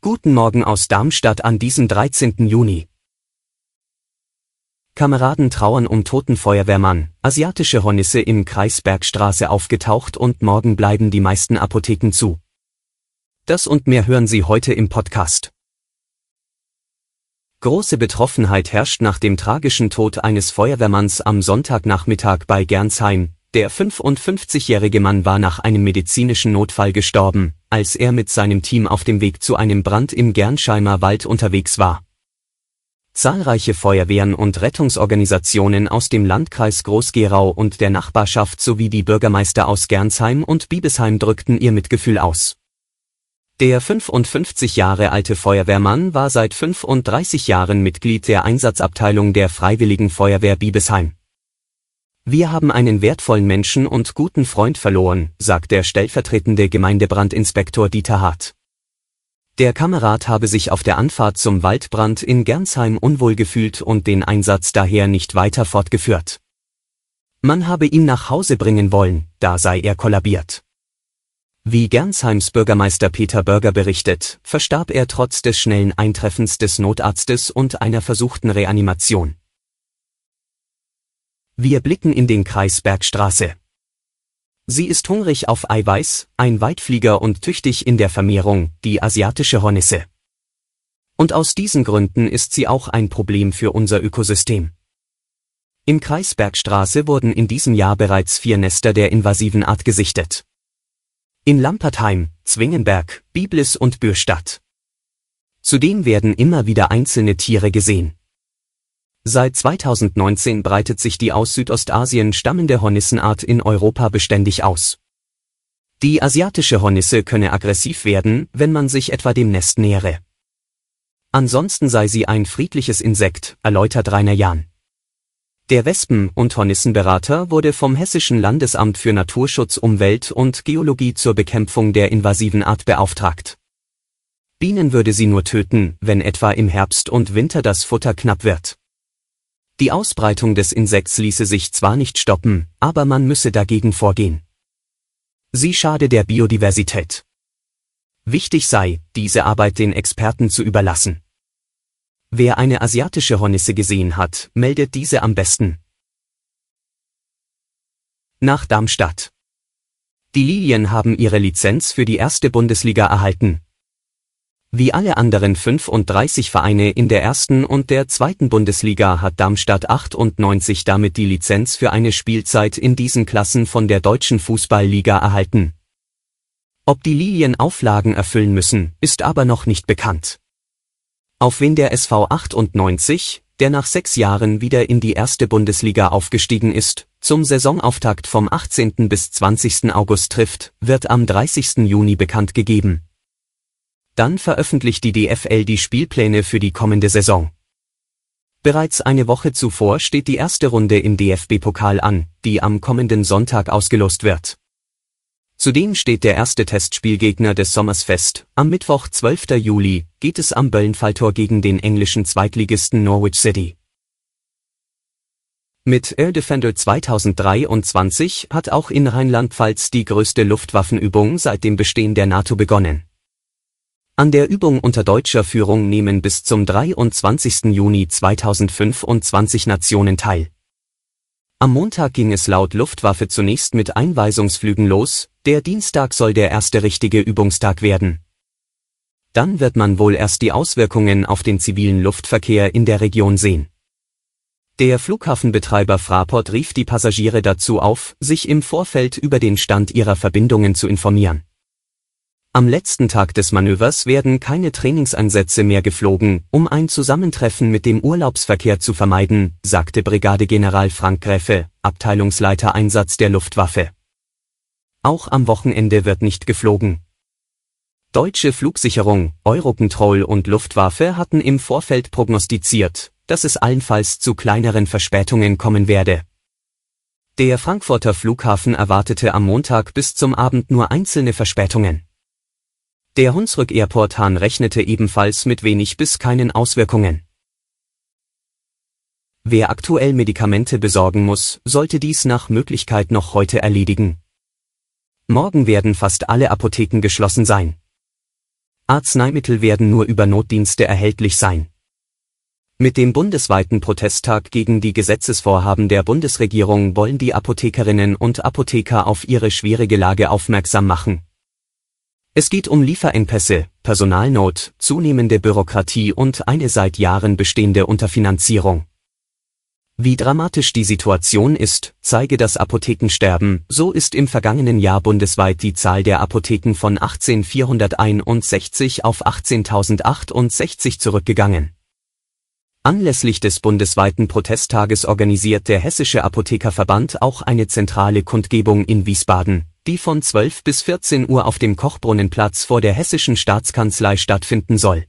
Guten Morgen aus Darmstadt an diesem 13. Juni. Kameraden trauern um toten Feuerwehrmann, asiatische Hornisse im Kreis Bergstraße aufgetaucht und morgen bleiben die meisten Apotheken zu. Das und mehr hören Sie heute im Podcast. Große Betroffenheit herrscht nach dem tragischen Tod eines Feuerwehrmanns am Sonntagnachmittag bei Gernsheim. Der 55-jährige Mann war nach einem medizinischen Notfall gestorben, als er mit seinem Team auf dem Weg zu einem Brand im Gernsheimer Wald unterwegs war. Zahlreiche Feuerwehren und Rettungsorganisationen aus dem Landkreis Groß-Gerau und der Nachbarschaft sowie die Bürgermeister aus Gernsheim und Biebesheim drückten ihr Mitgefühl aus. Der 55 Jahre alte Feuerwehrmann war seit 35 Jahren Mitglied der Einsatzabteilung der Freiwilligen Feuerwehr Biebesheim. Wir haben einen wertvollen Menschen und guten Freund verloren, sagt der stellvertretende Gemeindebrandinspektor Dieter Hart. Der Kamerad habe sich auf der Anfahrt zum Waldbrand in Gernsheim unwohl gefühlt und den Einsatz daher nicht weiter fortgeführt. Man habe ihn nach Hause bringen wollen, da sei er kollabiert. Wie Gernsheims Bürgermeister Peter Bürger berichtet, verstarb er trotz des schnellen Eintreffens des Notarztes und einer versuchten Reanimation. Wir blicken in den Kreis Bergstraße. Sie ist hungrig auf Eiweiß, ein Weitflieger und tüchtig in der Vermehrung, die asiatische Hornisse. Und aus diesen Gründen ist sie auch ein Problem für unser Ökosystem. Im Kreis Bergstraße wurden in diesem Jahr bereits vier Nester der invasiven Art gesichtet. In Lampertheim, Zwingenberg, Biblis und Bürstadt. Zudem werden immer wieder einzelne Tiere gesehen. Seit 2019 breitet sich die aus Südostasien stammende Hornissenart in Europa beständig aus. Die asiatische Hornisse könne aggressiv werden, wenn man sich etwa dem Nest nähere. Ansonsten sei sie ein friedliches Insekt, erläutert Rainer Jahn. Der Wespen- und Hornissenberater wurde vom Hessischen Landesamt für Naturschutz, Umwelt und Geologie zur Bekämpfung der invasiven Art beauftragt. Bienen würde sie nur töten, wenn etwa im Herbst und Winter das Futter knapp wird. Die Ausbreitung des Insekts ließe sich zwar nicht stoppen, aber man müsse dagegen vorgehen. Sie schade der Biodiversität. Wichtig sei, diese Arbeit den Experten zu überlassen. Wer eine asiatische Hornisse gesehen hat, meldet diese am besten. Nach Darmstadt. Die Lilien haben ihre Lizenz für die erste Bundesliga erhalten. Wie alle anderen 35 Vereine in der ersten und der zweiten Bundesliga hat Darmstadt 98 damit die Lizenz für eine Spielzeit in diesen Klassen von der Deutschen Fußballliga erhalten. Ob die Lilien Auflagen erfüllen müssen, ist aber noch nicht bekannt. Auf wen der SV 98, der nach sechs Jahren wieder in die erste Bundesliga aufgestiegen ist, zum Saisonauftakt vom 18. bis 20. August trifft, wird am 30. Juni bekannt gegeben. Dann veröffentlicht die DFL die Spielpläne für die kommende Saison. Bereits eine Woche zuvor steht die erste Runde im DFB-Pokal an, die am kommenden Sonntag ausgelost wird. Zudem steht der erste Testspielgegner des Sommers fest. Am Mittwoch, 12. Juli, geht es am Böllenfalltor gegen den englischen Zweitligisten Norwich City. Mit Air Defender 2023 hat auch in Rheinland-Pfalz die größte Luftwaffenübung seit dem Bestehen der NATO begonnen. An der Übung unter deutscher Führung nehmen bis zum 23. Juni 2025 Nationen teil. Am Montag ging es laut Luftwaffe zunächst mit Einweisungsflügen los, der Dienstag soll der erste richtige Übungstag werden. Dann wird man wohl erst die Auswirkungen auf den zivilen Luftverkehr in der Region sehen. Der Flughafenbetreiber Fraport rief die Passagiere dazu auf, sich im Vorfeld über den Stand ihrer Verbindungen zu informieren. Am letzten Tag des Manövers werden keine Trainingseinsätze mehr geflogen, um ein Zusammentreffen mit dem Urlaubsverkehr zu vermeiden, sagte Brigadegeneral Frank Gräfe, Abteilungsleiter Einsatz der Luftwaffe. Auch am Wochenende wird nicht geflogen. Deutsche Flugsicherung, Eurocontrol und Luftwaffe hatten im Vorfeld prognostiziert, dass es allenfalls zu kleineren Verspätungen kommen werde. Der Frankfurter Flughafen erwartete am Montag bis zum Abend nur einzelne Verspätungen. Der Hunsrück Airport Hahn rechnete ebenfalls mit wenig bis keinen Auswirkungen. Wer aktuell Medikamente besorgen muss, sollte dies nach Möglichkeit noch heute erledigen. Morgen werden fast alle Apotheken geschlossen sein. Arzneimittel werden nur über Notdienste erhältlich sein. Mit dem bundesweiten Protesttag gegen die Gesetzesvorhaben der Bundesregierung wollen die Apothekerinnen und Apotheker auf ihre schwierige Lage aufmerksam machen. Es geht um Lieferengpässe, Personalnot, zunehmende Bürokratie und eine seit Jahren bestehende Unterfinanzierung. Wie dramatisch die Situation ist, zeige das Apothekensterben, so ist im vergangenen Jahr bundesweit die Zahl der Apotheken von 18.461 auf 18.068 zurückgegangen. Anlässlich des bundesweiten Protesttages organisiert der Hessische Apothekerverband auch eine zentrale Kundgebung in Wiesbaden, die von 12 bis 14 Uhr auf dem Kochbrunnenplatz vor der Hessischen Staatskanzlei stattfinden soll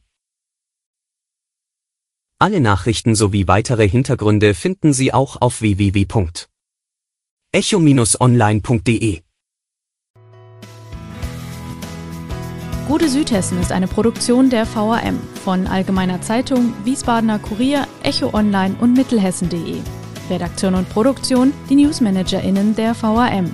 alle Nachrichten sowie weitere Hintergründe finden Sie auch auf www.echo-online.de. Gute Südhessen ist eine Produktion der VRM von Allgemeiner Zeitung, Wiesbadener Kurier, Echo Online und Mittelhessen.de. Redaktion und Produktion die NewsmanagerInnen der VRM.